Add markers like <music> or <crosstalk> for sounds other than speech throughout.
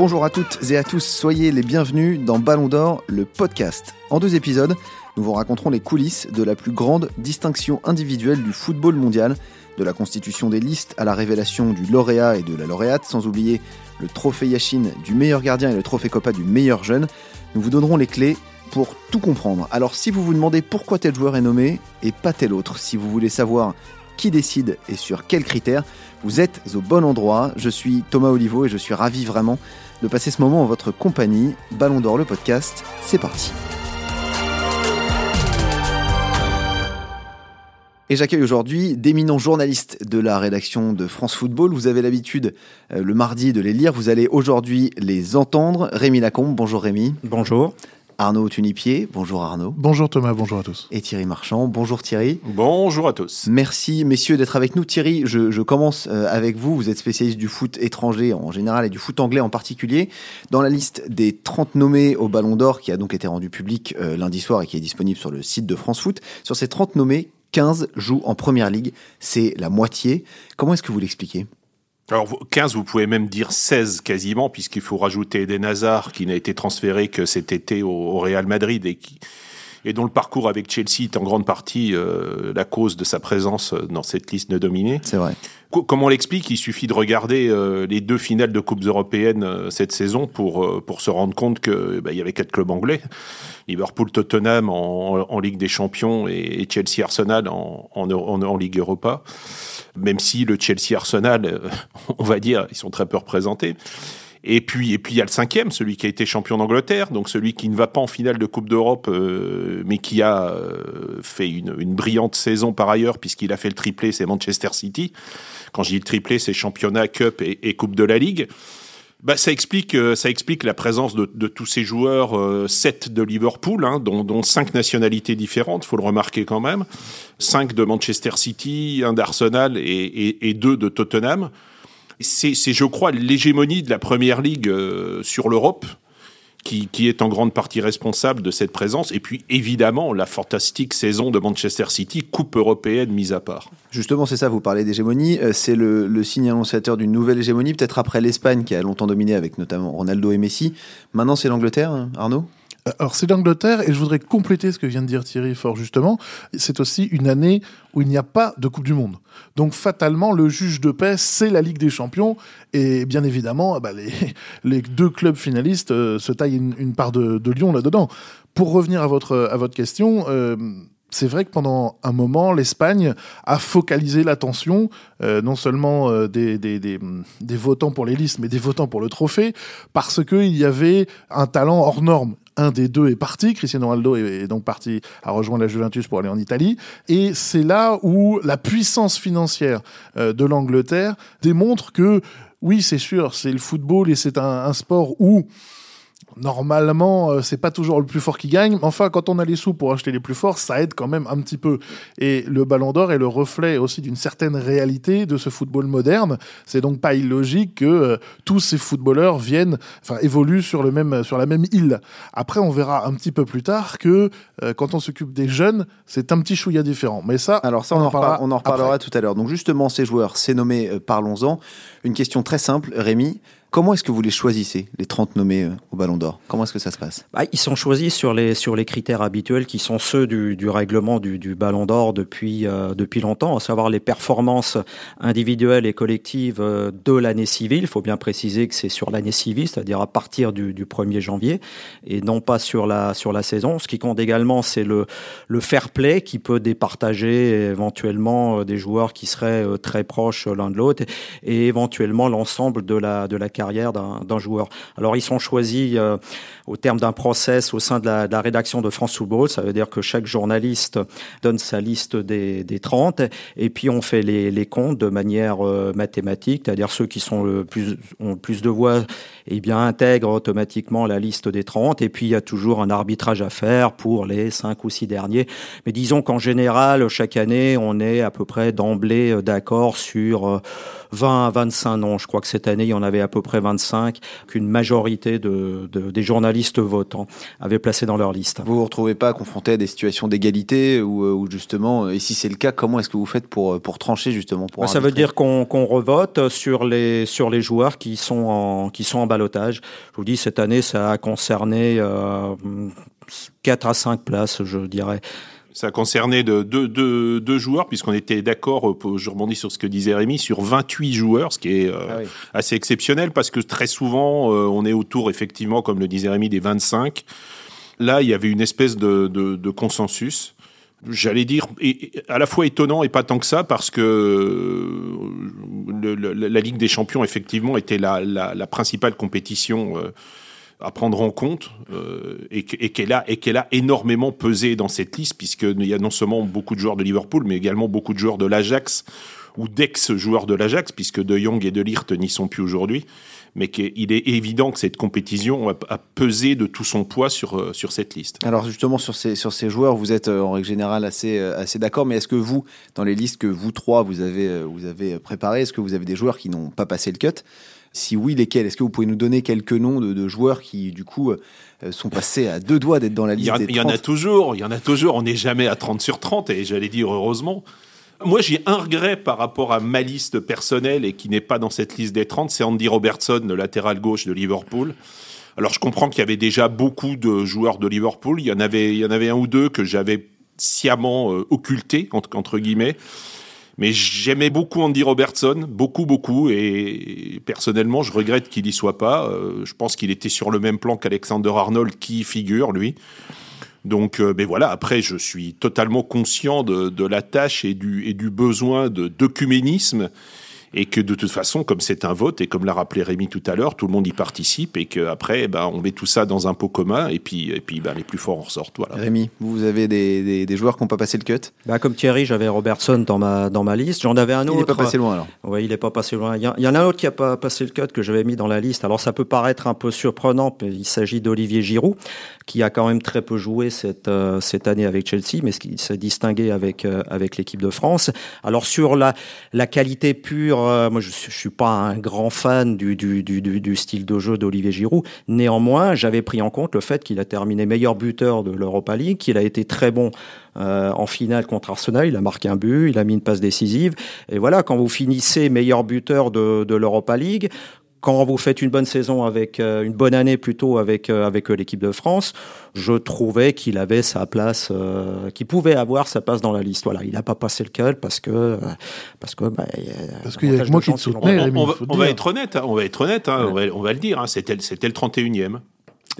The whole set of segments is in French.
Bonjour à toutes et à tous, soyez les bienvenus dans Ballon d'Or, le podcast. En deux épisodes, nous vous raconterons les coulisses de la plus grande distinction individuelle du football mondial, de la constitution des listes à la révélation du lauréat et de la lauréate, sans oublier le trophée Yachine du meilleur gardien et le trophée Copa du meilleur jeune. Nous vous donnerons les clés pour tout comprendre. Alors si vous vous demandez pourquoi tel joueur est nommé et pas tel autre, si vous voulez savoir qui décide et sur quels critères, vous êtes au bon endroit. Je suis Thomas Olivo et je suis ravi vraiment de passer ce moment en votre compagnie. Ballon d'Or, le podcast, c'est parti. Et j'accueille aujourd'hui d'éminents journalistes de la rédaction de France Football. Vous avez l'habitude euh, le mardi de les lire. Vous allez aujourd'hui les entendre. Rémi Lacombe, bonjour Rémi. Bonjour. Arnaud Tunipier, bonjour Arnaud. Bonjour Thomas, bonjour à tous. Et Thierry Marchand, bonjour Thierry. Bonjour à tous. Merci messieurs d'être avec nous. Thierry, je, commence euh, avec vous. Vous êtes spécialiste du foot étranger en général et du foot anglais en particulier. Dans la liste des 30 nommés au Ballon d'Or, qui a donc été rendu public euh, lundi soir et qui est disponible sur le site de France Foot, sur ces 30 nommés, 15 jouent en Première Ligue. C'est la moitié. Comment est-ce que vous l'expliquez? Alors 15, vous pouvez même dire 16 quasiment, puisqu'il faut rajouter Eden Hazard, qui n'a été transféré que cet été au, Real Madrid et qui et dont le parcours avec Chelsea est en grande partie euh, la cause de sa présence dans cette liste de dominée. C'est vrai. Comme on l'explique, il suffit de regarder euh, les deux finales de coupes européennes euh, cette saison pour pour se rendre compte que bah, y avait quatre clubs anglais Liverpool, Tottenham en, en Ligue des Champions et, Chelsea, Arsenal en, en, en Ligue Europa même si le Chelsea Arsenal, euh, on va dire, ils sont très peu représentés. Et puis, et puis il y a le cinquième, celui qui a été champion d'Angleterre, donc celui qui ne va pas en finale de Coupe d'Europe, euh, mais qui a euh, fait une, une, brillante saison par ailleurs, puisqu'il a fait le triplé, c'est Manchester City. Quand je dis le triplé, c'est championnat, cup et, et Coupe de la Ligue bah, ça explique euh, ça explique la présence de, de tous ces joueurs, euh, sept de Liverpool, hein, dont, dont cinq nationalités différentes, faut le remarquer quand même, cinq de Manchester City, un d'Arsenal et, et, et, deux de Tottenham. C'est, je crois, l'hégémonie de la Première Ligue euh, sur l'Europe qui, est en grande partie responsable de cette présence. Et puis, évidemment, la fantastique saison de Manchester City, Coupe européenne mise à part. Justement, c'est ça, vous parlez d'hégémonie. Euh, c'est le, le, signe annonciateur d'une nouvelle hégémonie, peut-être après l'Espagne, qui a longtemps dominé avec notamment Ronaldo et Messi. Maintenant, c'est l'Angleterre, hein, Arnaud? Alors c'est l'Angleterre et je voudrais compléter ce que vient de dire Thierry fort justement. C'est aussi une année où il n'y a pas de Coupe du Monde. Donc fatalement, le juge de paix, c'est la Ligue des Champions et bien évidemment, bah, les, <laughs> les, deux clubs finalistes euh, se taillent une, part de, de Lyon là-dedans. Pour revenir à votre, à votre question, euh, c'est vrai que pendant un moment, l'Espagne a focalisé l'attention euh, non seulement des, des, des, des, votants pour les listes, mais des votants pour le trophée, parce qu'il y avait un talent hors norme. Un des deux est parti, Cristiano Ronaldo est, donc parti à rejoindre la Juventus pour aller en Italie, et c'est là où la puissance financière euh, de l'Angleterre démontre que oui, c'est sûr, c'est le football et c'est un, un sport où Normalement, euh, c'est pas toujours le plus fort qui gagne. Mais enfin, quand on a les sous pour acheter les plus forts, ça aide quand même un petit peu. Et le Ballon d'Or est le reflet aussi d'une certaine réalité de ce football moderne. C'est donc pas illogique que euh, tous ces footballeurs viennent, enfin, évoluent sur le même, sur la même île. Après, on verra un petit peu plus tard que euh, quand on s'occupe des jeunes, c'est un petit chouïa différent. Mais ça, alors ça, on, en, on en reparlera tout à l'heure. Donc justement, ces joueurs, c'est nommé, parlons-en. Une question très simple, Rémi. Comment est-ce que vous les choisissez, les 30 nommés euh, au Ballon d'Or? Comment est-ce que ça se passe? Bah, Ils sont choisis sur les, sur les critères habituels qui sont ceux du, du règlement du, du Ballon d'Or depuis, euh, depuis longtemps, à savoir les performances individuelles et collectives euh, de l'année civile. Il faut bien préciser que c'est sur l'année civile, c'est-à-dire à partir du, du 1er janvier, et non pas sur la, sur la saison. Ce qui compte également, c'est le, le fair play qui peut départager éventuellement des joueurs qui seraient très proches l'un de l'autre, et éventuellement l'ensemble de la, de la carrière d'un joueur. Alors ils sont choisis euh, au terme d'un process au sein de la, rédaction de France Football. Ça veut dire que chaque journaliste donne sa liste des, des 30 et puis on fait les, comptes de manière euh, mathématique, c'est-à-dire ceux qui ont le plus de voix eh bien, intègrent automatiquement la liste des 30 et puis il y a toujours un arbitrage à faire pour les 5 ou 6 derniers. Mais disons qu'en général, chaque année, on est à peu près d'emblée euh, d'accord sur 20 à 25 noms. Je crois que cette année, il y en avait à peu près près 25 qu'une majorité de, des journalistes votants avaient placé dans leur liste. Vous vous retrouvez pas confronté à des situations d'égalité ou, euh, justement, et si c'est le cas, comment est-ce que vous faites pour, pour trancher justement pour bah, Ça veut dire qu'on revote sur les, sur les joueurs qui sont en, qui sont en balotage. Je vous dis, cette année, ça a concerné euh, 4 à 5 places, je dirais. Ça a concerné de, deux, joueurs, puisqu'on était d'accord, euh, je rebondis sur ce que disait Rémi, sur 28 joueurs, ce qui est euh, ah assez exceptionnel, parce que très souvent, euh, on est autour, effectivement, comme le disait Rémi, des 25. Là, il y avait une espèce de, consensus. J'allais dire à la fois étonnant et pas tant que ça, parce que la Ligue des Champions, effectivement, était la, la principale compétition à prendre en compte euh, et, qu'elle a, qu'elle a énormément pesé dans cette liste, puisqu'il y a non seulement beaucoup de joueurs de Liverpool, mais également beaucoup de joueurs de l'Ajax ou d'ex-joueurs de l'Ajax, puisque De Jong et De Ligt n'y sont plus aujourd'hui. Mais qu'il est évident que cette compétition a, pesé de tout son poids sur, euh, sur cette liste. Alors justement, sur ces, sur ces joueurs, vous êtes euh, en règle générale assez, assez d'accord, mais est-ce que vous, dans les listes que vous trois, vous avez, vous avez préparées, est-ce que vous avez des joueurs qui n'ont pas passé le cut? Si oui, lesquels? Est-ce que vous pouvez nous donner quelques noms de, joueurs qui, du coup, euh, sont passés à deux doigts d'être dans la liste Il y, en a toujours, il y en a toujours. On n'est jamais à 30 sur 30, et j'allais dire heureusement. Moi, j'ai un regret par rapport à ma liste personnelle et qui n'est pas dans cette liste des 30, c'est Andy Robertson, le latéral gauche de Liverpool. Alors, je comprends qu'il y avait déjà beaucoup de joueurs de Liverpool. Il y en avait, il y en avait un ou deux que j'avais sciemment euh, occultés, entre, entre guillemets. Mais j'aimais beaucoup Andy Robertson, beaucoup, beaucoup, et personnellement, je regrette qu'il y soit pas. Euh, je pense qu'il était sur le même plan qu'Alexander Arnold, qui figure, lui. Donc, euh, ben voilà, après, je suis totalement conscient de, la tâche et du, besoin de d'œcuménisme et que de toute façon, comme c'est un vote, et comme l'a rappelé Rémi tout à l'heure, tout le monde y participe, et qu'après, ben, on met tout ça dans un pot commun, et puis, et puis ben, les plus forts en ressortent. Voilà. Rémi, vous avez des, des, joueurs qui n'ont pas passé le cut? Bah, Comme Thierry, j'avais Robertson dans ma, dans ma liste, j'en avais un autre. Il n'est pas passé loin alors Oui, il n'est pas passé loin. Il y, en a un autre qui n'a pas passé le cut que j'avais mis dans la liste. Alors ça peut paraître un peu surprenant, mais il s'agit d'Olivier Giroud, qui a quand même très peu joué cette, euh, cette année avec Chelsea, mais qui s'est distingué avec, euh, avec l'équipe de France. Alors sur la, la qualité pure, euh, moi je, je suis pas un grand fan du, du style de jeu d'Olivier Giroud. Néanmoins, j'avais pris en compte le fait qu'il a terminé meilleur buteur de l'Europa League, qu'il a été très bon euh, en finale contre Arsenal. Il a marqué un but, il a mis une passe décisive. Et voilà, quand vous finissez meilleur buteur de, de l'Europa League, quand vous faites une bonne saison avec euh, une bonne année plutôt avec euh, avec l'équipe de France, je trouvais qu'il avait sa place, euh, qu'il pouvait avoir sa place dans la liste. Voilà, il n'a pas passé le cal parce que parce que bah, parce qu'il y a moi qui te soutenais. On, va, être honnête, hein, on va être honnête, hein, on, va, on, va, le dire. Hein, c'était c'était le 31e.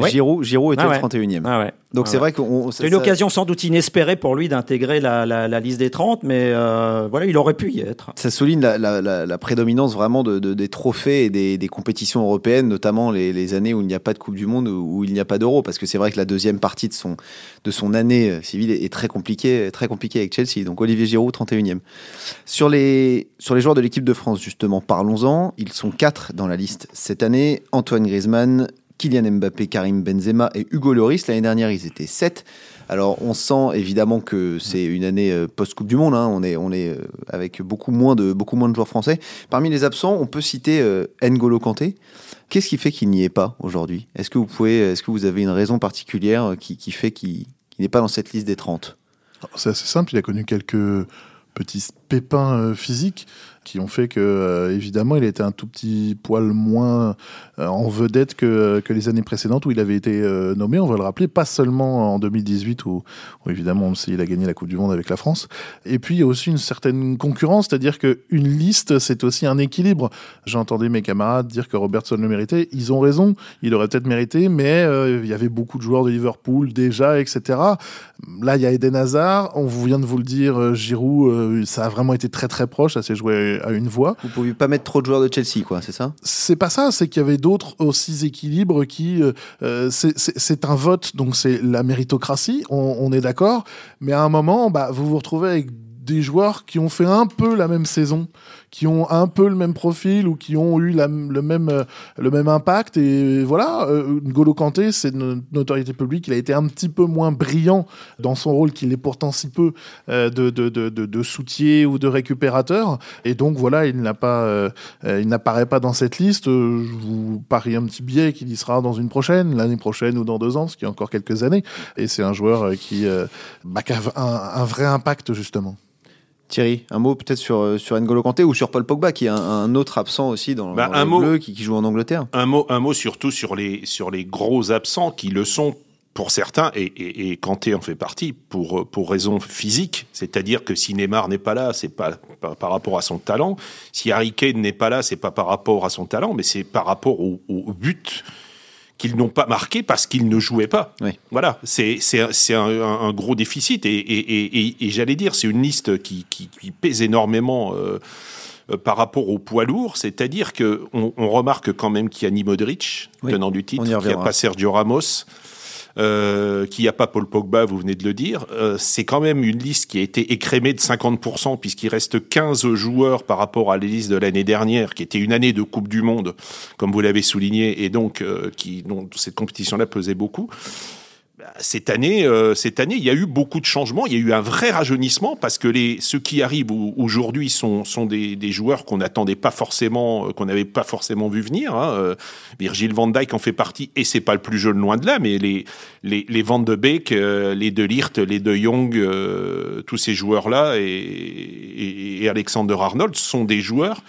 Giroud, Giroud était ah le 31e. Ah ouais. Donc c'est vrai qu'on. C'est une occasion sans doute inespérée pour lui d'intégrer la, la, la, liste des 30, mais euh, voilà, il aurait pu y être. Ça souligne la, la prédominance vraiment de, de, des trophées et des, des, compétitions européennes, notamment les, les années où il n'y a pas de Coupe du Monde, où il n'y a pas d'Euro, parce que c'est vrai que la deuxième partie de son, de son année euh, civile est très compliquée, très compliquée avec Chelsea. Donc Olivier Giroud, 31e. Sur les, sur les joueurs de l'équipe de France, justement, parlons-en. Ils sont quatre dans la liste cette année. Antoine Griezmann, Kylian Mbappé, Karim Benzema et Hugo Loris. L'année dernière, ils étaient 7. Alors, on sent évidemment que c'est une année euh, post-Coupe du Monde. Hein. On est, est euh, avec beaucoup moins, de, beaucoup moins de joueurs français. Parmi les absents, on peut citer euh, N'Golo Kanté. Qu'est-ce qui fait qu'il n'y est pas aujourd'hui? Est-ce que vous est-ce que vous avez une raison particulière qui, qui fait qu'il n'est pas dans cette liste des 30 C'est assez simple. Il a connu quelques petits pépins physiques qui ont fait que, euh, évidemment, il était un tout petit poil moins euh, en vedette que, que les années précédentes où il avait été euh, nommé, on va le rappeler, pas seulement en 2018 où, évidemment, on sait, il a gagné la Coupe du Monde avec la France. Et puis, il y a aussi une certaine concurrence, c'est-à-dire qu'une liste, c'est aussi un équilibre. J'entendais mes camarades dire que Robertson le méritait. Ils ont raison, il aurait peut-être mérité, mais il y avait beaucoup de joueurs de Liverpool déjà, etc. Là, il y a Eden Hazard, on vient de vous le dire, Giroud, ça a vraiment été très très proche, ça s'est joué à une voix. Vous pouviez pas mettre trop de joueurs de Chelsea, quoi, c'est ça? C'est pas ça, c'est qu'il y avait d'autres aussi équilibres qui. Euh, euh, c'est un vote, donc c'est la méritocratie, on, est d'accord, mais à un moment, bah, vous vous retrouvez avec des joueurs qui ont fait un peu la même saison qui ont un peu le même profil ou qui ont eu la, le même impact. Et voilà, euh, N'Golo Kanté, c'est une notoriété publique. Il a été un petit peu moins brillant dans son rôle qu'il est pourtant si peu de, de, de, de, soutien ou de récupérateur. Et donc voilà, il n'a pas, il n'apparaît pas dans cette liste. Je vous parie un petit billet qu'il y sera dans une prochaine, l'année prochaine ou dans deux ans, ce qui est encore quelques années. Et c'est un joueur qui, bah, qui a un vrai impact justement. Thierry, un mot peut-être sur, euh, sur N'Golo Kanté ou sur Paul Pogba, qui est un, autre absent aussi dans, bah, un bleu, qui, joue en Angleterre. Un mot, un mot surtout sur les, sur les gros absents qui le sont pour certains, et, et, Kanté en fait partie, pour, pour raison physique, c'est-à-dire que si Neymar n'est pas là, c'est pas, par rapport à son talent. Si Harry Kane n'est pas là, c'est pas par rapport à son talent, mais c'est par rapport au, au but qu'ils n'ont pas marqué parce qu'ils ne jouaient pas. Voilà, c'est un, un, gros déficit. Et, et, et, j'allais dire, c'est une liste qui, qui, qui pèse énormément euh, euh, par rapport au poids lourd. C'est-à-dire qu'on on remarque quand même qu'il y a ni Modric, tenant du titre, qu'il n'y a pas Sergio Ramos. Euh, qu'il n'y a pas Paul Pogba, vous venez de le dire. Euh, c'est quand même une liste qui a été écrémée de 50%, puisqu'il reste 15 joueurs par rapport à la liste de l'année dernière, qui était une année de Coupe du Monde, comme vous l'avez souligné, et donc euh, qui, dont cette compétition-là pesait beaucoup cette année, euh, cette année, il y a eu beaucoup de changements. Il y a eu un vrai rajeunissement parce que les ceux qui arrivent aujourd'hui sont sont des, des joueurs qu'on n'attendait pas forcément, euh, qu'on n'avait pas forcément vu venir. Hein. Euh, Virgil Van Dijk en fait partie et c'est pas le plus jeune loin de là, mais les les, les Van de Beek, les De Lirt, les De Jong, tous ces joueurs là et, et Alexander Arnold sont des joueurs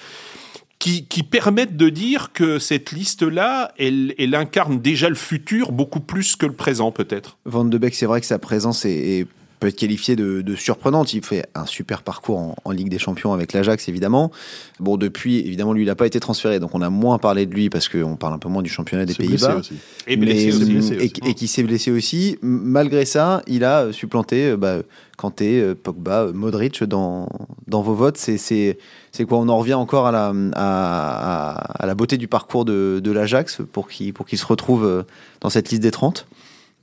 qui, qui, permettent de dire que cette liste-là, elle, elle, incarne déjà le futur beaucoup plus que le présent, peut-être. Van de Beek, c'est vrai que sa présence est, est peut être qualifiée de, de, surprenante. Il fait un super parcours en, en Ligue des Champions avec l'Ajax, évidemment. Bon, depuis, évidemment, lui, il n'a pas été transféré, donc on a moins parlé de lui parce qu'on parle un peu moins du championnat des Pays-Bas. Et blessé aussi. Blessé aussi. Et, et, qui s'est blessé aussi. Malgré ça, il a supplanté bah, Kanté, euh, Pogba, Modric dans, dans vos votes. C'est quoi? On en revient encore à la, à, à, la beauté du parcours de, de l'Ajax pour qu'il se retrouve euh, dans cette liste des 30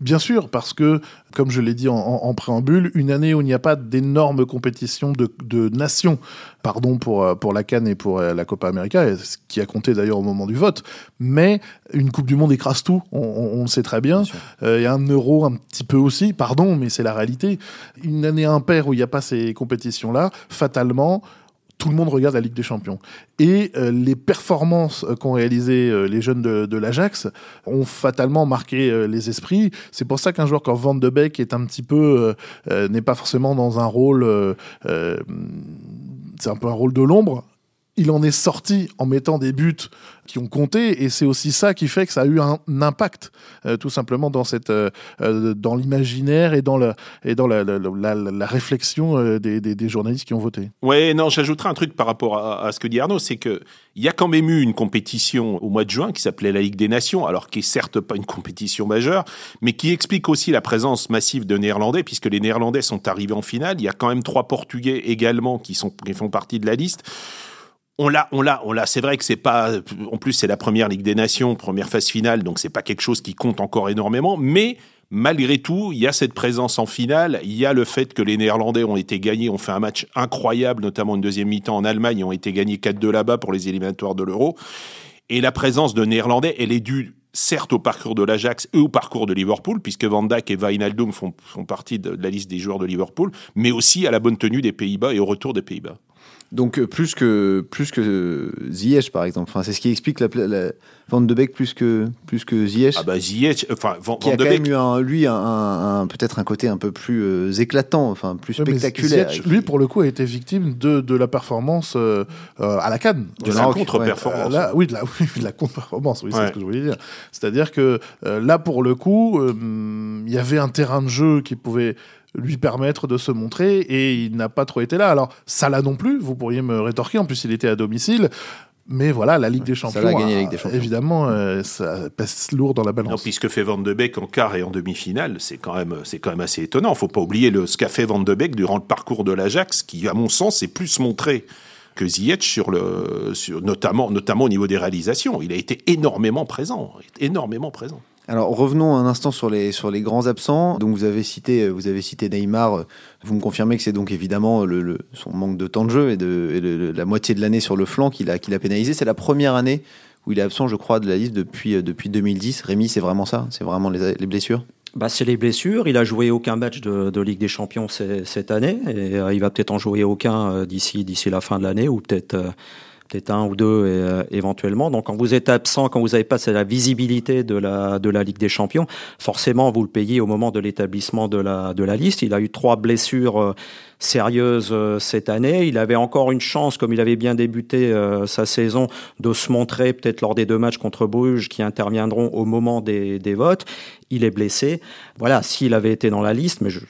Bien sûr, parce que, comme je l'ai dit en, en, préambule, une année où il n'y a pas d'énormes compétitions de, de, nations, pardon pour, euh, pour la Cannes et pour la Copa América, ce qui a compté d'ailleurs au moment du vote, mais une Coupe du Monde écrase tout, on, on, le sait très bien. Il y a un euro un petit peu aussi, pardon, mais c'est la réalité. Une année impaire où il n'y a pas ces compétitions-là, fatalement, tout le monde regarde la Ligue des Champions. Et euh, les performances euh, qu'ont réalisées euh, les jeunes de, l'Ajax ont fatalement marqué les esprits. C'est pour ça qu'un joueur comme Van de Beek est un petit peu n'est pas forcément dans un rôle, c'est un peu un rôle de l'ombre. Il en est sorti en mettant des buts qui ont compté et c'est aussi ça qui fait que ça a eu un, impact euh, tout simplement dans cette euh, euh, dans l'imaginaire et dans la et dans la, la, réflexion des, des, des, journalistes qui ont voté. Ouais, non, j'ajouterai un truc par rapport à, à, ce que dit Arnaud, c'est que il y a quand même eu une compétition au mois de juin qui s'appelait la Ligue des Nations, alors qui est certes pas une compétition majeure, mais qui explique aussi la présence massive de Néerlandais, puisque les Néerlandais sont arrivés en finale. Il y a quand même trois Portugais également qui sont qui font partie de la liste on l'a, on l'a, on l'a. C'est vrai que c'est pas. En plus, c'est la première Ligue des Nations, première phase finale, donc c'est pas quelque chose qui compte encore énormément. Mais malgré tout, il y a cette présence en finale. Il y a le fait que les Néerlandais ont été gagnés, ont fait un match incroyable, notamment une deuxième mi-temps en Allemagne, ont été gagnés 4-2 là-bas pour les éliminatoires de l'Euro. Et la présence de Néerlandais, elle est due certes au parcours de l'Ajax et au parcours de Liverpool, puisque Van Dijk et Wijnaldum font, font partie de la liste des joueurs de Liverpool, mais aussi à la bonne tenue des Pays-Bas et au retour des Pays-Bas. Donc euh, plus que plus que Ziyech par exemple. Enfin, c'est ce qui explique la, la Van de Beek plus que plus que Ziyech. Ah bah Ziyech, enfin Van, qui a quand même eu un, lui un, un, peut-être un côté un peu plus euh, éclatant, enfin plus spectaculaire. Ziyech, lui pour le coup a été victime de, de la performance euh, à la Cannes. De la contre-performance. Ouais. oui, de la, <laughs> oui, de la contre-performance. Oui, ouais. c'est ce que je voulais dire. C'est-à-dire que là pour le coup, il y avait un terrain de jeu qui pouvait lui permettre de se montrer et il n'a pas trop été là. Alors, ça là non plus, vous pourriez me rétorquer, en plus il était à domicile. Mais voilà, la Ligue des Champions, ça gagné la Ligue des Champions. évidemment, euh, ça pèse lourd dans la balance. Non, puisque fait Van de Beek en quart et en demi-finale, c'est quand même, c'est quand même assez étonnant. Faut pas oublier le, ce qu'a fait Van de Beek durant le parcours de l'Ajax, qui, à mon sens, est plus montré que Ziyech sur le, sur, notamment, notamment au niveau des réalisations. Il a été énormément présent, énormément présent. Alors revenons un instant sur les sur les grands absents. Donc vous avez cité vous avez cité Neymar. Vous me confirmez que c'est donc évidemment le, son manque de temps de jeu et de la moitié de l'année sur le flanc qui l'a pénalisé. C'est la première année où il est absent, je crois, de la liste depuis depuis 2010. Rémi, c'est vraiment ça? C'est vraiment les, les blessures? Bah, c'est les blessures. Il a joué aucun match de, Ligue des Champions cette année et euh, il va peut-être en jouer aucun euh, d'ici d'ici la fin de l'année ou peut-être euh, peut-être un ou deux et, éventuellement. Donc quand vous êtes absent, quand vous n'avez pas la visibilité de la de la Ligue des Champions, forcément vous le payez au moment de l'établissement de la de la liste. Il a eu trois blessures sérieuse euh, cette année. Il avait encore une chance, comme il avait bien débuté euh, sa saison, de se montrer peut-être lors des deux matchs contre Bruges qui interviendront au moment des, des votes. Il est blessé. Voilà, s'il avait été dans la liste, mais je,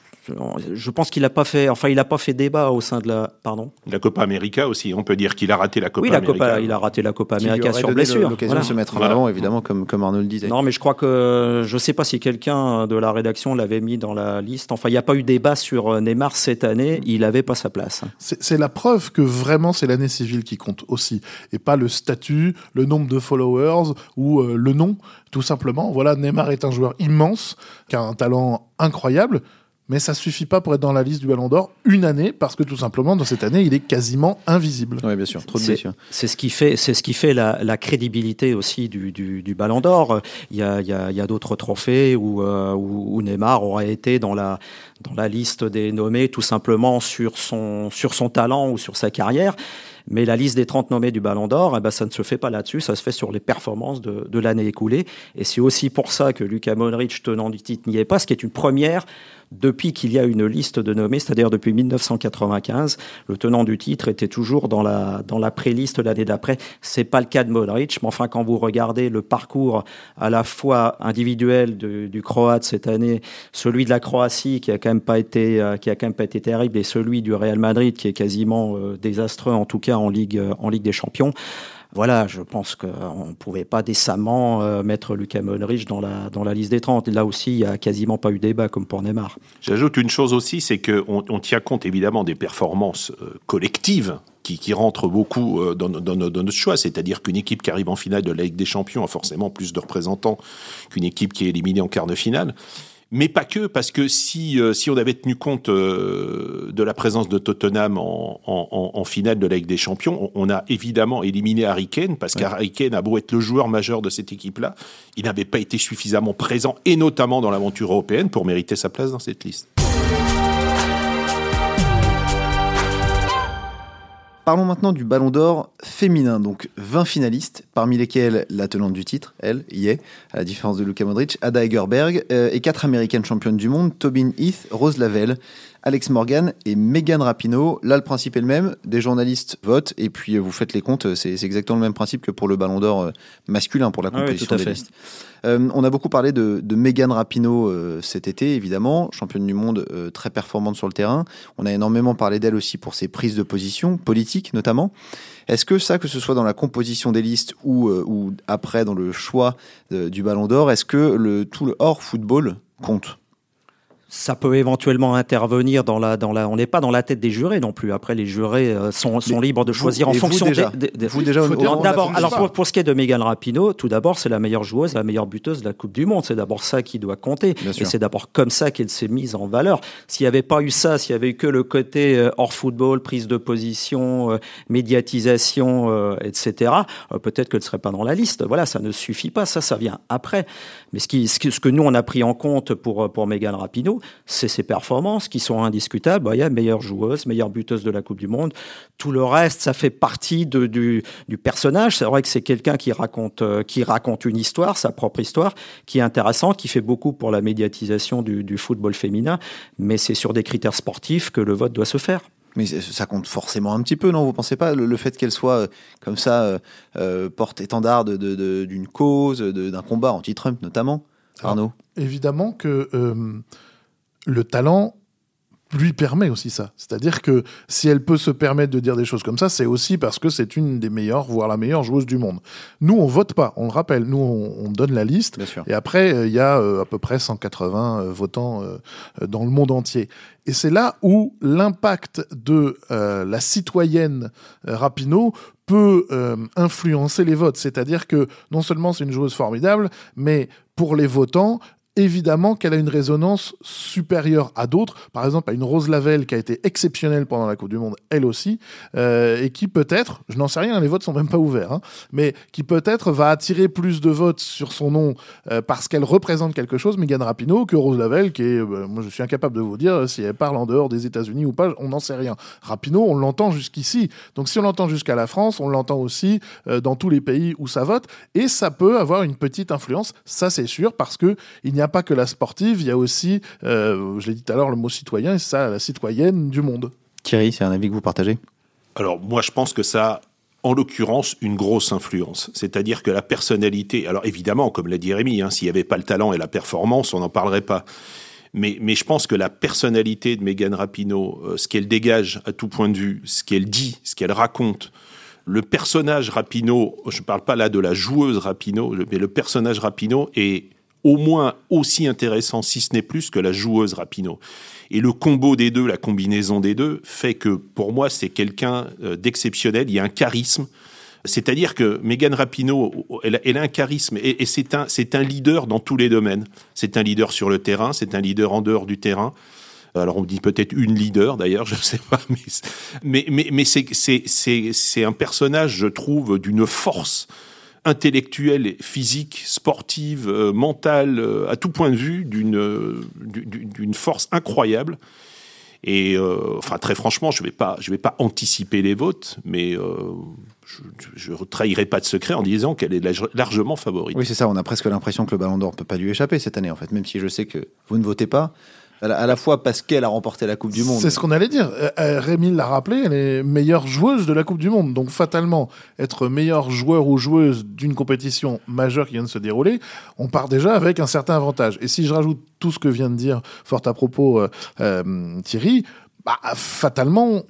je pense qu'il n'a pas fait, enfin, il n'a pas fait débat au sein de la, pardon? La Copa América aussi. On peut dire qu'il a raté la Copa oui, la Copa, il a raté la Copa América sur blessure. L'occasion de se mettre en avant, évidemment, comme, comme Arnaud le disait. Non, mais je crois que, je ne sais pas si quelqu'un de la rédaction l'avait mis dans la liste. Enfin, il n'y a pas eu débat sur euh, Neymar cette année. Il n'avait pas sa place. C'est la preuve que vraiment c'est l'année civile qui compte aussi. Et pas le statut, le nombre de followers ou euh, le nom. Tout simplement, voilà, Neymar est un joueur immense, qui a un talent incroyable mais ça suffit pas pour être dans la liste du Ballon d'Or une année parce que tout simplement dans cette année il est quasiment invisible. Oui bien sûr, trop de blessures. C'est ce qui fait, c'est ce qui fait la, la crédibilité aussi du, du, du Ballon d'Or. Il y a, il y a, il y a d'autres trophées où, euh, où, Neymar aurait été dans la dans la liste des nommés tout simplement sur son sur son talent ou sur sa carrière. Mais la liste des 30 nommés du Ballon d'Or, eh ben, ça ne se fait pas là-dessus, ça se fait sur les performances de, de l'année écoulée. Et c'est aussi pour ça que Luka Modric, tenant du titre, n'y est pas, ce qui est une première depuis qu'il y a une liste de nommés, c'est-à-dire depuis 1995. Le tenant du titre était toujours dans la, dans la pré-liste l'année d'après. C'est pas le cas de Modric, mais enfin, quand vous regardez le parcours à la fois individuel du, du Croate cette année, celui de la Croatie qui a quand même pas été, euh, qui a quand même pas été terrible, et celui du Real Madrid qui est quasiment euh, désastreux, en tout cas en Ligue, en Ligue des Champions voilà, je pense qu'on ne pouvait pas décemment euh, mettre Lucas Modric dans la, dans la liste des 30. là aussi, il n'y a quasiment pas eu débat comme pour Neymar. J'ajoute une chose aussi, c'est qu'on on tient compte évidemment des performances euh, collectives qui, qui, rentrent beaucoup euh, dans, dans, notre choix. C'est-à-dire qu'une équipe qui arrive en finale de la Ligue des Champions a forcément plus de représentants qu'une équipe qui est éliminée en quart de finale mais pas que, parce que si, euh, si on avait tenu compte euh, de la présence de Tottenham en, en, en, finale de la Ligue des Champions, on, a évidemment éliminé Harry Kane, parce ouais. qu'Harry Kane a beau être le joueur majeur de cette équipe-là, il n'avait pas été suffisamment présent, et notamment dans l'aventure européenne, pour mériter sa place dans cette liste. Parlons maintenant du Ballon d'Or féminin. Donc 20 finalistes, parmi lesquels la tenante du titre, elle, y est, à la différence de Luka Modric, Ada Egerberg, euh, et quatre américaines championnes du monde, Tobin Heath, Rose Lavelle, Alex Morgan et Megan Rapinoe. Là, le principe est le même. Des journalistes votent et puis euh, vous faites les comptes. C'est exactement le même principe que pour le Ballon d'Or euh, masculin, pour la ah oui, des listes. Euh, on a beaucoup parlé de, de Megan Rapinoe euh, cet été, évidemment, championne du monde euh, très performante sur le terrain. On a énormément parlé d'elle aussi pour ses prises de position, politiques notamment. Est-ce que ça, que ce soit dans la composition des listes ou, euh, ou après dans le choix du Ballon d'Or, est-ce que le, tout le hors football compte? Ça peut éventuellement intervenir dans la dans la on n'est pas dans la tête des jurés non plus. Après les jurés euh, sont, sont libres de choisir vous, en fonction vous déjà, des, des, vous déjà d'abord alors pour, pour, ce qui est de Megan Rapinoe tout d'abord c'est la meilleure joueuse la meilleure buteuse de la Coupe du monde. C'est d'abord ça qui doit compter. Bien et c'est d'abord comme ça qu'elle s'est mise en valeur. S'il n'y avait pas eu ça s'il y avait eu que le côté euh, hors football prise de position euh, médiatisation euh, etc euh, peut-être qu'elle ne serait pas dans la liste. Voilà ça ne suffit pas. Ça ça vient après. Mais ce qui ce que, ce que nous on a pris en compte pour pour Megan Rapinoe c'est ses performances qui sont indiscutables. Bah, il y a meilleure joueuse, meilleure buteuse de la Coupe du Monde. Tout le reste, ça fait partie de, du, du personnage. C'est vrai que c'est quelqu'un qui raconte, euh, qui raconte une histoire, sa propre histoire, qui est intéressante, qui fait beaucoup pour la médiatisation du, du football féminin. Mais c'est sur des critères sportifs que le vote doit se faire. Mais ça compte forcément un petit peu, non? Vous pensez pas le, le fait qu'elle soit euh, comme ça euh, porte-étendard d'une de, de, de, cause, d'un combat anti-Trump notamment, Arnaud? Alors, Évidemment que euh, le talent lui permet aussi ça. C'est-à-dire que si elle peut se permettre de dire des choses comme ça, c'est aussi parce que c'est une des meilleures, voire la meilleure joueuse du monde. Nous, on vote pas, on le rappelle. Nous, on, donne la liste. Et après, euh, il y a euh, à peu près 180 euh, votants dans le monde entier. Et c'est là où l'impact de la citoyenne Rapino peut influencer les votes. C'est-à-dire que non seulement c'est une joueuse formidable, mais pour les votants, évidemment qu'elle a une résonance supérieure à d'autres, par exemple à une Rose Lavelle qui a été exceptionnelle pendant la Coupe du Monde, elle aussi, euh, et qui peut-être, je n'en sais rien, les votes sont même pas ouverts, hein, mais qui peut-être va attirer plus de votes sur son nom euh, parce qu'elle représente quelque chose, Megan Rapinoe, que Rose Lavelle, qui est, euh, moi je suis incapable de vous dire si elle parle en dehors des États-Unis ou pas, on n'en sait rien. Rapinoe, on l'entend jusqu'ici, donc si on l'entend jusqu'à la France, on l'entend aussi dans tous les pays où ça vote, et ça peut avoir une petite influence, ça c'est sûr, parce que il n'y a pas que la sportive, il y a aussi, euh, je l'ai dit tout à l'heure, le mot citoyen, et ça, la citoyenne du monde. Thierry, c'est un avis que vous partagez? Alors, moi, je pense que ça en l'occurrence, une grosse influence. C'est-à-dire que la personnalité, alors évidemment, comme l'a dit Rémi, hein, s'il n'y avait pas le talent et la performance, on n'en parlerait pas. Mais, mais, je pense que la personnalité de Megan Rapinoe, euh, ce qu'elle dégage à tout point de vue, ce qu'elle dit, ce qu'elle raconte, le personnage Rapinoe, je ne parle pas là de la joueuse Rapinoe, mais le personnage Rapinoe est au moins aussi intéressant, si ce n'est plus, que la joueuse Rapino. Et le combo des deux, la combinaison des deux, fait que pour moi, c'est quelqu'un euh, d'exceptionnel. Il y a un charisme. C'est-à-dire que Megan Rapinoe, elle, a un charisme et, c'est un, leader dans tous les domaines. C'est un leader sur le terrain, c'est un leader en dehors du terrain. Alors on dit peut-être une leader d'ailleurs, je ne sais pas, mais, c'est un personnage, je trouve, d'une force intellectuelle, physique, sportive, euh, mentale, euh, à tout point de vue, d'une euh, force incroyable. Et enfin, très franchement, je ne vais, pas, vais pas anticiper les votes, mais je ne trahirai pas de secret en disant qu'elle est largement favorite. Oui, c'est ça. On a presque l'impression que le Ballon d'Or ne peut pas lui échapper cette année, en fait. Même si je sais que vous ne votez pas, à la fois parce qu'elle a remporté la Coupe du Monde. C'est ce qu'on allait dire. Euh, euh, Rémi l'a rappelé, elle est meilleure joueuse de la Coupe du Monde. Donc fatalement, être meilleur joueur ou joueuse d'une compétition majeure qui vient de se dérouler, on part déjà avec un certain avantage. Et si je rajoute tout ce que vient de dire fort à propos euh, Thierry, bah, fatalement,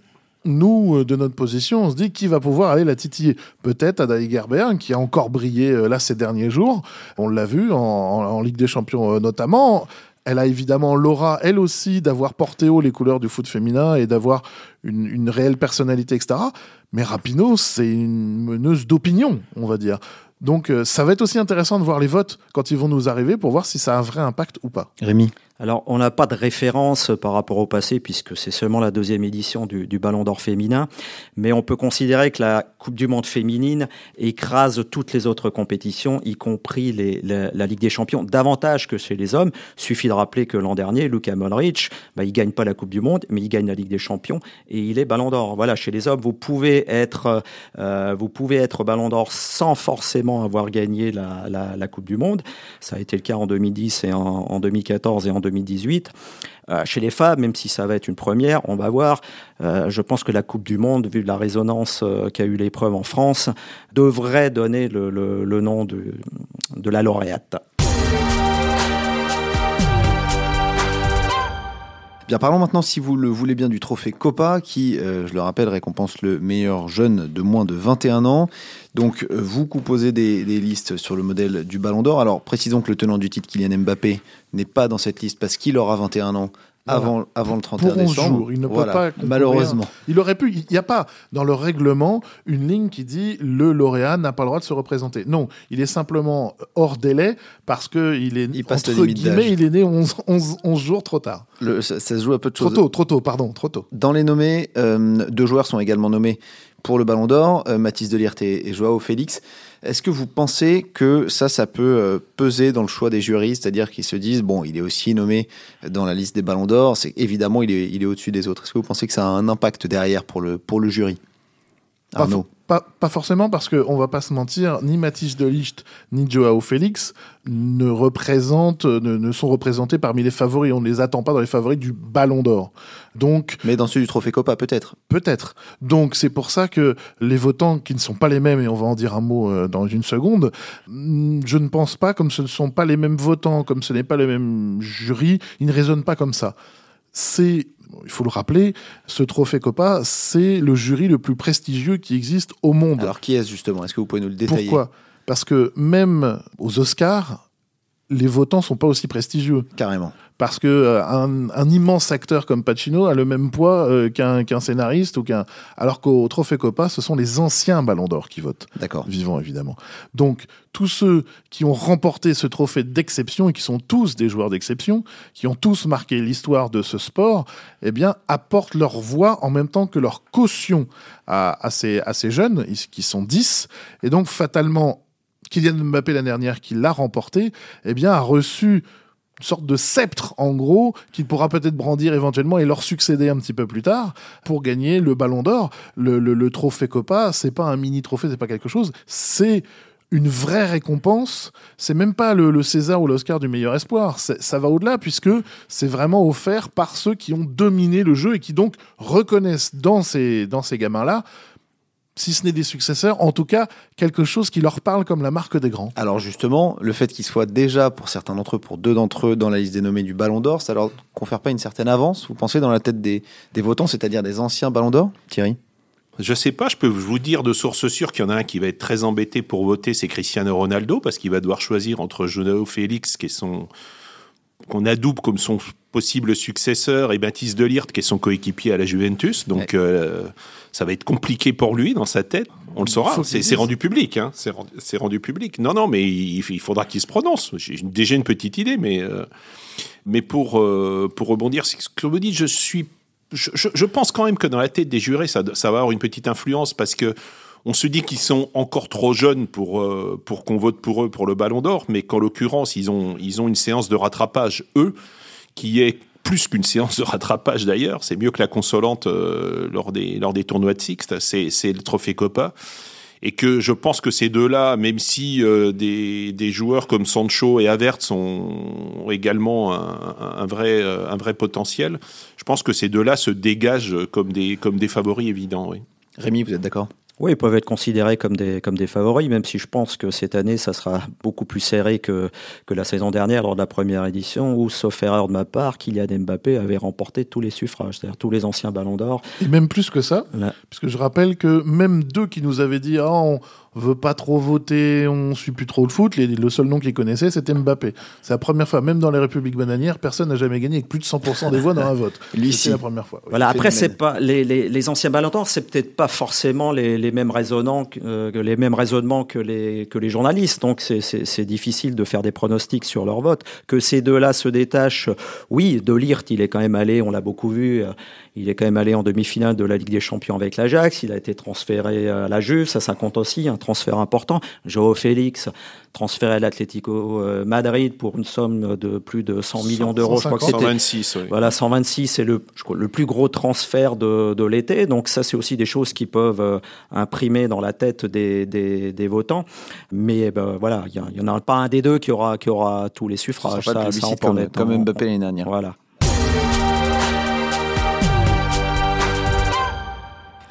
nous, de notre position, on se dit qui va pouvoir aller la titiller. Peut-être Adaï Gerber, qui a encore brillé là ces derniers jours. On l'a vu en, Ligue des Champions notamment. Elle a évidemment l'aura, elle aussi, d'avoir porté haut les couleurs du foot féminin et d'avoir une, réelle personnalité, etc. Mais Rapino, c'est une meneuse d'opinion, on va dire. Donc euh, ça va être aussi intéressant de voir les votes quand ils vont nous arriver pour voir si ça a un vrai impact ou pas. Rémi alors, on n'a pas de référence par rapport au passé, puisque c'est seulement la deuxième édition du, Ballon d'Or féminin, mais on peut considérer que la Coupe du Monde féminine écrase toutes les autres compétitions, y compris la, Ligue des Champions, davantage que chez les hommes. Suffit de rappeler que l'an dernier, Luka Modric, bah, il gagne pas la Coupe du Monde, mais il gagne la Ligue des Champions et il est Ballon d'Or. Voilà, chez les hommes, vous pouvez être, euh, vous pouvez être Ballon d'Or sans forcément avoir gagné la, Coupe du Monde. Ça a été le cas en 2010 et en, en 2014 et en 2018. Euh, chez les femmes, même si ça va être une première, on va voir. Euh, je pense que la Coupe du Monde, vu la résonance euh, qu'a eu l'épreuve en France, devrait donner le, nom de la lauréate. Parlons maintenant, si vous le voulez bien, du trophée Copa, qui, je le rappelle, récompense le meilleur jeune de moins de 21 ans. Donc, vous composez des, des, listes sur le modèle du Ballon d'Or. Alors, précisons que le tenant du titre, Kylian Mbappé, n'est pas dans cette liste parce qu'il aura 21 ans avant, avant le 31 décembre. Il ne peut pas malheureusement. Il aurait pu. Il n'y a pas dans le règlement une ligne qui dit le lauréat n'a pas le droit de se représenter. Non, il est simplement hors délai parce que il est il passe entre guillemets, il est né 11, 11, jours trop tard. Le, ça, se joue à peu de choses. Trop tôt, trop tôt, pardon, trop tôt. Dans les nommés, euh, deux joueurs sont également nommés pour le Ballon d'Or, euh, Mathis Delirte et, Joao Félix. Est-ce que vous pensez que ça, ça peut euh, peser dans le choix des jurys, c'est-à-dire qu'ils se disent, bon, il est aussi nommé dans la liste des Ballons d'Or, c'est évidemment, il est, il est au-dessus des autres. Est-ce que vous pensez que ça a un impact derrière pour le, pour le jury? Arnaud pas, pas, forcément parce qu'on va pas se mentir, ni Mathis de Ligt ni Joao Félix ne représentent, ne, sont représentés parmi les favoris. On ne les attend pas dans les favoris du Ballon d'Or. Donc, mais dans ceux du Trophée Copa peut-être. Peut-être. Donc c'est pour ça que les votants qui ne sont pas les mêmes et on va en dire un mot euh, dans une seconde, mm, je ne pense pas comme ce ne sont pas les mêmes votants, comme ce n'est pas le même jury, ils ne raisonnent pas comme ça. C'est il faut le rappeler, ce trophée Copa, c'est le jury le plus prestigieux qui existe au monde. Alors qui est-ce justement? Est-ce que vous pouvez nous le détailler? Pourquoi? Parce que même aux Oscars, les votants sont pas aussi prestigieux. Carrément. Parce que euh, un, immense acteur comme Pacino a le même poids euh, qu'un scénariste ou qu'un alors qu'au Trophée Copa ce sont les anciens Ballons d'Or qui votent. D'accord. Vivants évidemment. Donc tous ceux qui ont remporté ce trophée d'exception et qui sont tous des joueurs d'exception qui ont tous marqué l'histoire de ce sport eh bien apportent leur voix en même temps que leur caution à, à, ces, à ces jeunes qui sont 10 et donc fatalement Kylian Mbappé l'année dernière qui l'a remporté eh bien a reçu une sorte de sceptre en gros qu'il pourra peut-être brandir éventuellement et leur succéder un petit peu plus tard pour gagner le Ballon d'Or. Le, le, trophée Copa, c'est pas un mini trophée, c'est pas quelque chose, c'est une vraie récompense. C'est même pas le, César ou l'Oscar du meilleur espoir. Ça va au-delà puisque c'est vraiment offert par ceux qui ont dominé le jeu et qui donc reconnaissent dans ces, dans ces gamins-là si ce n'est des successeurs, en tout cas quelque chose qui leur parle comme la marque des grands. Alors justement, le fait qu'ils soient déjà, pour certains d'entre eux, pour deux d'entre eux, dans la liste des nommés du Ballon d'Or, ça leur confère pas une certaine avance, vous pensez, dans la tête des, votants, c'est-à-dire des anciens Ballons d'Or Thierry? Je sais pas, je peux vous dire de source sûre qu'il y en a un qui va être très embêté pour voter, c'est Cristiano Ronaldo, parce qu'il va devoir choisir entre Joao Félix, qui est son, qu'on adoube comme son possible successeur, et Baptiste Delirte, qui est son coéquipier à la Juventus. Donc, euh, ça va être compliqué pour lui dans sa tête. On le saura. C'est rendu public. Hein. C'est rendu, public. Non, non, mais il, faudra qu'il se prononce. J'ai déjà une petite idée, mais, euh, mais pour, euh, pour rebondir sur ce que vous dites, je suis. Je, je, pense quand même que dans la tête des jurés, ça, ça va avoir une petite influence parce que on se dit qu'ils sont encore trop jeunes pour, euh, pour qu'on vote pour eux pour le Ballon d'Or, mais qu'en l'occurrence, ils ont, ils ont une séance de rattrapage, eux, qui est plus qu'une séance de rattrapage d'ailleurs. C'est mieux que la consolante euh, lors, des, lors des tournois de Sixte. C'est le trophée Copa. Et que je pense que ces deux-là, même si euh, des, des, joueurs comme Sancho et Havertz ont également un, un, vrai, un vrai potentiel, je pense que ces deux-là se dégagent comme des, comme des favoris évidents. Oui. Rémi, vous êtes d'accord? Oui, ils peuvent être considérés comme des, comme des favoris, même si je pense que cette année, ça sera beaucoup plus serré que, que la saison dernière lors de la première édition, où, sauf erreur de ma part, Kylian Mbappé avait remporté tous les suffrages, c'est-à-dire tous les anciens ballons d'or. Et même plus que ça, puisque je rappelle que même deux qui nous avaient dit ah, on, veut pas trop voter, on suit plus trop le foot. le seul nom qu'ils connaissaient, c'était Mbappé. C'est la première fois, même dans les républiques bananières, personne n'a jamais gagné avec plus de 100% des voix dans un vote. <laughs> C'est la première fois. Voilà. Après, c'est pas les, les, les, anciens ballons d'or, c'est peut-être pas forcément les, les mêmes raisonnements, euh, les mêmes raisonnements que les que les journalistes. Donc, c'est difficile de faire des pronostics sur leur vote. Que ces deux-là se détachent, oui. De Lirt, il est quand même allé, on l'a beaucoup vu. Euh, il est quand même allé en demi-finale de la Ligue des Champions avec l'Ajax. Il a été transféré à la Juve. Ça, ça compte aussi, un transfert important. Joao Félix, transféré à l'Atlético euh, Madrid pour une somme de plus de 100 millions d'euros. Je crois que 126, oui. Voilà, 126, c'est le, le plus gros transfert de, de l'été. Donc ça, c'est aussi des choses qui peuvent euh, imprimer dans la tête des, des, des votants. Mais ben, voilà, il n'y en a pas un des deux qui aura, qui aura tous les suffrages. Ça, ça, ça comme, comme Mbappé l'année dernière. Voilà.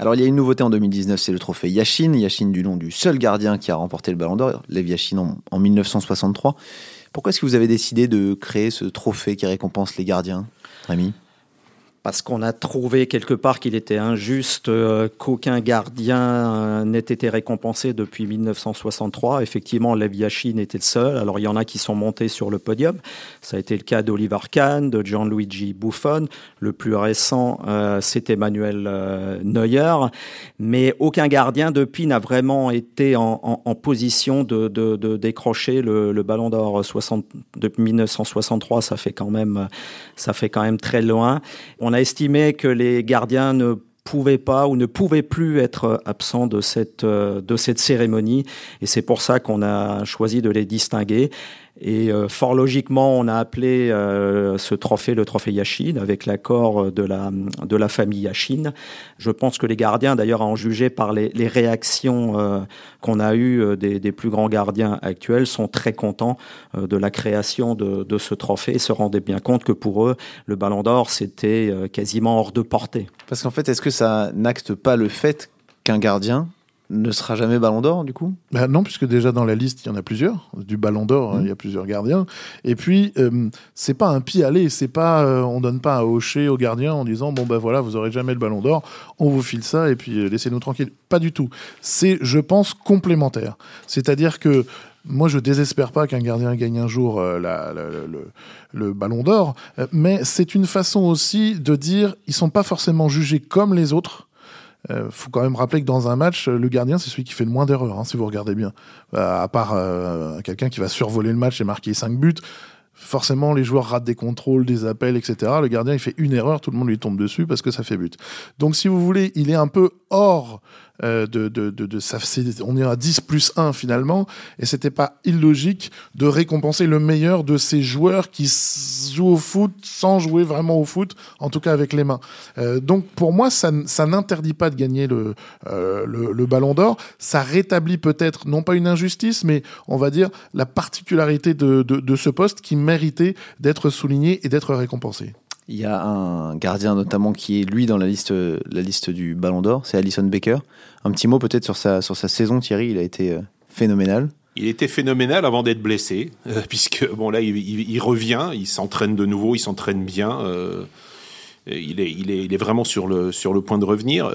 Alors il y a une nouveauté en 2019, c'est le trophée Yashin. Yashin du nom du seul gardien qui a remporté le Ballon d'Or, Lev Yashin en, en 1963. Pourquoi est-ce que vous avez décidé de créer ce trophée qui récompense les gardiens, Rémi? Parce qu'on a trouvé quelque part qu'il était injuste euh, qu'aucun gardien euh, n'ait été récompensé depuis 1963. Effectivement, Lev Yashin était le seul. Alors, il y en a qui sont montés sur le podium. Ça a été le cas d'Oliver Kahn, de Gianluigi Buffon. Le plus récent, euh, c'est Emmanuel Neuer. Mais aucun gardien, depuis, n'a vraiment été en, position de, de, décrocher le, ballon d'or 60, depuis 1963. Ça fait quand même, ça fait quand même très loin. On a estimé que les gardiens ne pouvaient pas ou ne pouvaient plus être absents de cette, euh, de cette cérémonie. Et c'est pour ça qu'on a choisi de les distinguer. Et euh, fort logiquement, on a appelé euh, ce trophée le trophée Yashin avec l'accord de la, de la famille Yashin. Je pense que les gardiens, d'ailleurs, à en juger par les, les réactions euh, qu'on a eues des, des, plus grands gardiens actuels, sont très contents de la création de, de, ce trophée et se rendaient bien compte que pour eux, le Ballon d'Or, c'était quasiment hors de portée. Parce qu'en fait, est-ce que ça n'acte pas le fait qu'un gardien ne sera jamais Ballon d'Or, du coup? Bah Non, puisque déjà dans la liste, il y en a plusieurs. Du Ballon d'Or, mmh. il y a plusieurs gardiens. Et puis, euh, c'est pas un pis aller. C'est pas, euh, on donne pas un hocher aux gardiens en disant bon ben voilà, vous aurez jamais le Ballon d'Or, on vous file ça et puis euh, laissez-nous tranquilles. Pas du tout. C'est, je pense, complémentaire. C'est-à-dire que moi, je désespère pas qu'un gardien gagne un jour la, le, le, ballon d'or, mais c'est une façon aussi de dire ils sont pas forcément jugés comme les autres. Euh, faut quand même rappeler que dans un match, le gardien, c'est celui qui fait le moins d'erreurs, hein, si vous regardez bien. Euh, à part euh, quelqu'un qui va survoler le match et marquer 5 buts, forcément, les joueurs ratent des contrôles, des appels, etc. Le gardien, il fait une erreur, tout le monde lui tombe dessus parce que ça fait but. Donc, si vous voulez, il est un peu hors euh, de, de, de, ça, on est à 10 plus 1 finalement, et c'était pas illogique de récompenser le meilleur de ces joueurs qui jouent au foot sans jouer vraiment au foot, en tout cas avec les mains. Euh, donc pour moi, ça, ça n'interdit pas de gagner le, euh, le, le, ballon d'or, ça rétablit peut-être, non pas une injustice, mais on va dire la particularité de, de ce poste qui méritait d'être souligné et d'être récompensé. Il y a un gardien notamment qui est lui dans la liste, la liste du Ballon d'Or, c'est Alison Baker. Un petit mot peut-être sur sa, sur sa saison, Thierry, il a été euh, phénoménal. Il était phénoménal avant d'être blessé, euh, <laughs> puisque bon là il, revient, il s'entraîne de nouveau, il s'entraîne bien. Euh, il, est, il, est, il est vraiment sur le, sur le point de revenir.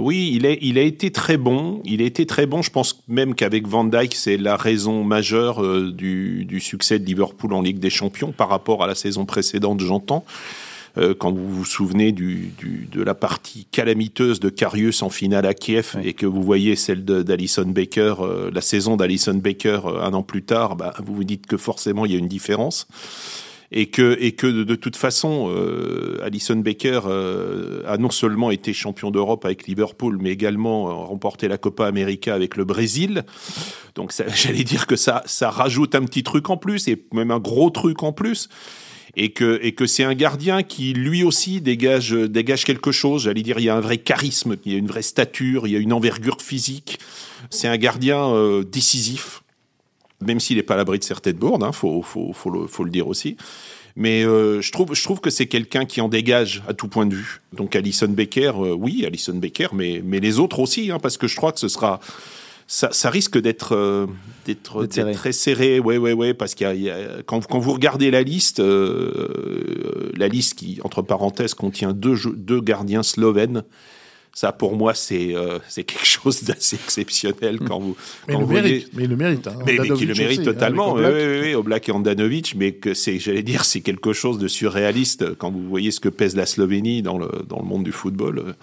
oui, il, est, il a été très bon. Il a été très bon. Je pense même qu'avec Van Dijk, c'est la raison majeure du, du, succès de Liverpool en Ligue des Champions par rapport à la saison précédente, j'entends. Euh, quand vous vous souvenez du, de la partie calamiteuse de Karius en finale à Kiev et que vous voyez celle d'Alison Baker, euh, la saison d'Alison Baker euh, un an plus tard, bah, vous vous dites que forcément il y a une différence. Et que et que de, toute façon Alison Baker a non seulement été champion d'Europe avec Liverpool mais également remporté la Copa América avec le Brésil. Donc <laughs> j'allais dire que ça ça rajoute un petit truc en plus et même un gros truc en plus et que et que c'est un gardien qui lui aussi dégage dégage quelque chose. J'allais dire, il y a un vrai charisme, il y a une vraie stature, il y a une envergure physique. C'est un gardien euh, décisif, même s'il n'est pas à l'abri de certaines bourdes. Hein, faut, faut, faut, le, faut le dire aussi. Mais euh, je trouve, je trouve que c'est quelqu'un qui en dégage à tout point de vue. Donc Alison Becker, euh, oui, Alison Becker, mais, mais les autres aussi, hein, parce que je crois que ce sera, ça, risque d'être euh, d'être très serré, ouais, ouais, ouais, parce qu'il y, a, quand, quand, vous regardez la liste, euh, la liste qui entre parenthèses contient deux, deux gardiens slovènes. Ça, pour moi, c'est euh, c'est quelque <laughs> chose d'assez exceptionnel quand vous. Mais, quand le, vous mérite, mais le mérite. Hein, mais, qui le mérite hein, totalement. oui, oui, oui, Oblak et Andanovic, mais que c'est, j'allais dire, c'est quelque chose de surréaliste quand vous voyez ce que pèse la Slovénie dans le, dans le monde du football.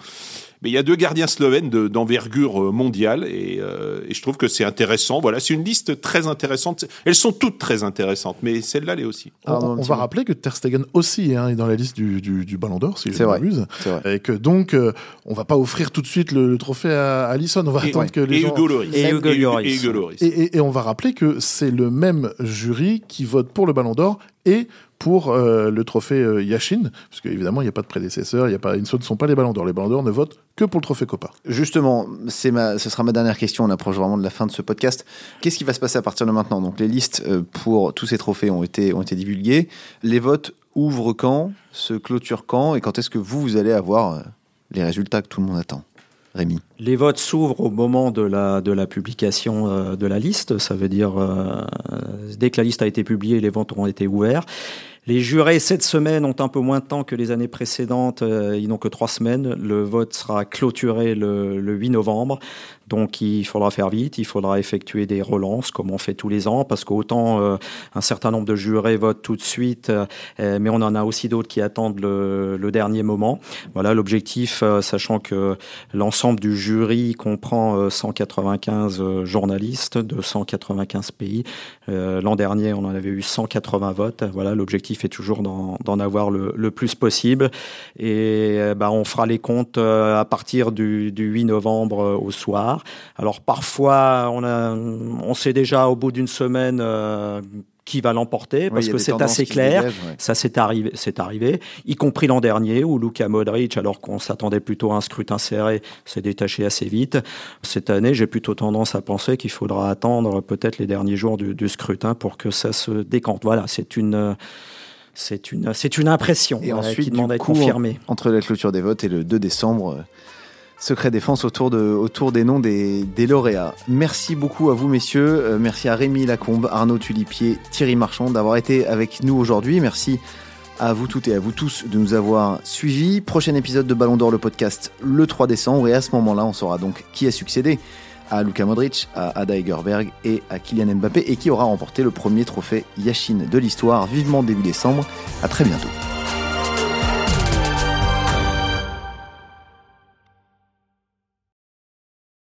Mais il y a deux gardiens slovènes d'envergure euh, mondiale euh, et, je trouve que c'est intéressant. Voilà, c'est une liste très intéressante. Elles sont toutes très intéressantes, mais celle-là l'est aussi. on, va rappeler que Ter Stegen aussi hein, est dans la liste du, du, Ballon d'Or, si je ne m'abuse. Et que donc, euh, on va pas offrir tout de suite le, trophée à Alisson. On va attendre que les et gens... Hugo Loris. Et, Hugo Loris. Et, et on va rappeler que c'est le même jury qui vote pour le Ballon d'Or et pour euh, le trophée euh, Yashin, parce qu'évidemment, il n'y a pas de prédécesseur, il y a pas, ce ne sont pas les ballons d'or. Les ballons d'or ne votent que pour le trophée Copa. Justement, ma, ce sera ma dernière question. On approche vraiment de la fin de ce podcast. Qu'est-ce qui va se passer à partir de maintenant? Donc, les listes euh, pour tous ces trophées ont été, ont été divulguées. Les votes ouvrent quand? Se clôturent quand? Et quand est-ce que vous, vous allez avoir les résultats que tout le monde attend? Les votes s'ouvrent au moment de la, de la publication de la liste. Ça veut dire, dès que la liste a été publiée, les votes auront été ouverts. Les jurés, cette semaine, ont un peu moins de temps que les années précédentes. Euh, ils n'ont que trois semaines. Le vote sera clôturé le, le 8 novembre. Donc il faudra faire vite, il faudra effectuer des relances comme on fait tous les ans, parce qu'autant euh, un certain nombre de jurés votent tout de suite, euh, mais on en a aussi d'autres qui attendent le, dernier moment. Voilà l'objectif, sachant que l'ensemble du jury comprend 195 journalistes de 195 pays. L'an dernier, on en avait eu 180 votes. Voilà, l'objectif est toujours d'en avoir le, le, plus possible. Et bah, on fera les comptes à partir du, du 8 novembre au soir. Alors parfois, on, a, on sait déjà au bout d'une semaine euh, qui va l'emporter parce que c'est assez clair. Ça s'est arrivé, c'est arrivé, y compris l'an dernier où Luka Modric, alors qu'on s'attendait plutôt à un scrutin serré, s'est détaché assez vite. Cette année, j'ai plutôt tendance à penser qu'il faudra attendre peut-être les derniers jours du, scrutin pour que ça se décante. Voilà, c'est une c'est une c'est une impression et ensuite, qui demande à être confirmée. Entre la clôture des votes et le 2 décembre Secret défense autour, de, autour des noms des, des lauréats. Merci beaucoup à vous, messieurs. Euh, merci à Rémi Lacombe, Arnaud Tulipier, Thierry Marchand d'avoir été avec nous aujourd'hui. Merci à vous toutes et à vous tous de nous avoir suivis. Prochain épisode de Ballon d'Or, le podcast, le 3 décembre. Et à ce moment-là, on saura donc qui a succédé à Luka Modric, à Ada Egerberg et à Kylian Mbappé et qui aura remporté le premier trophée Yashin de l'histoire. Vivement début décembre. À très bientôt.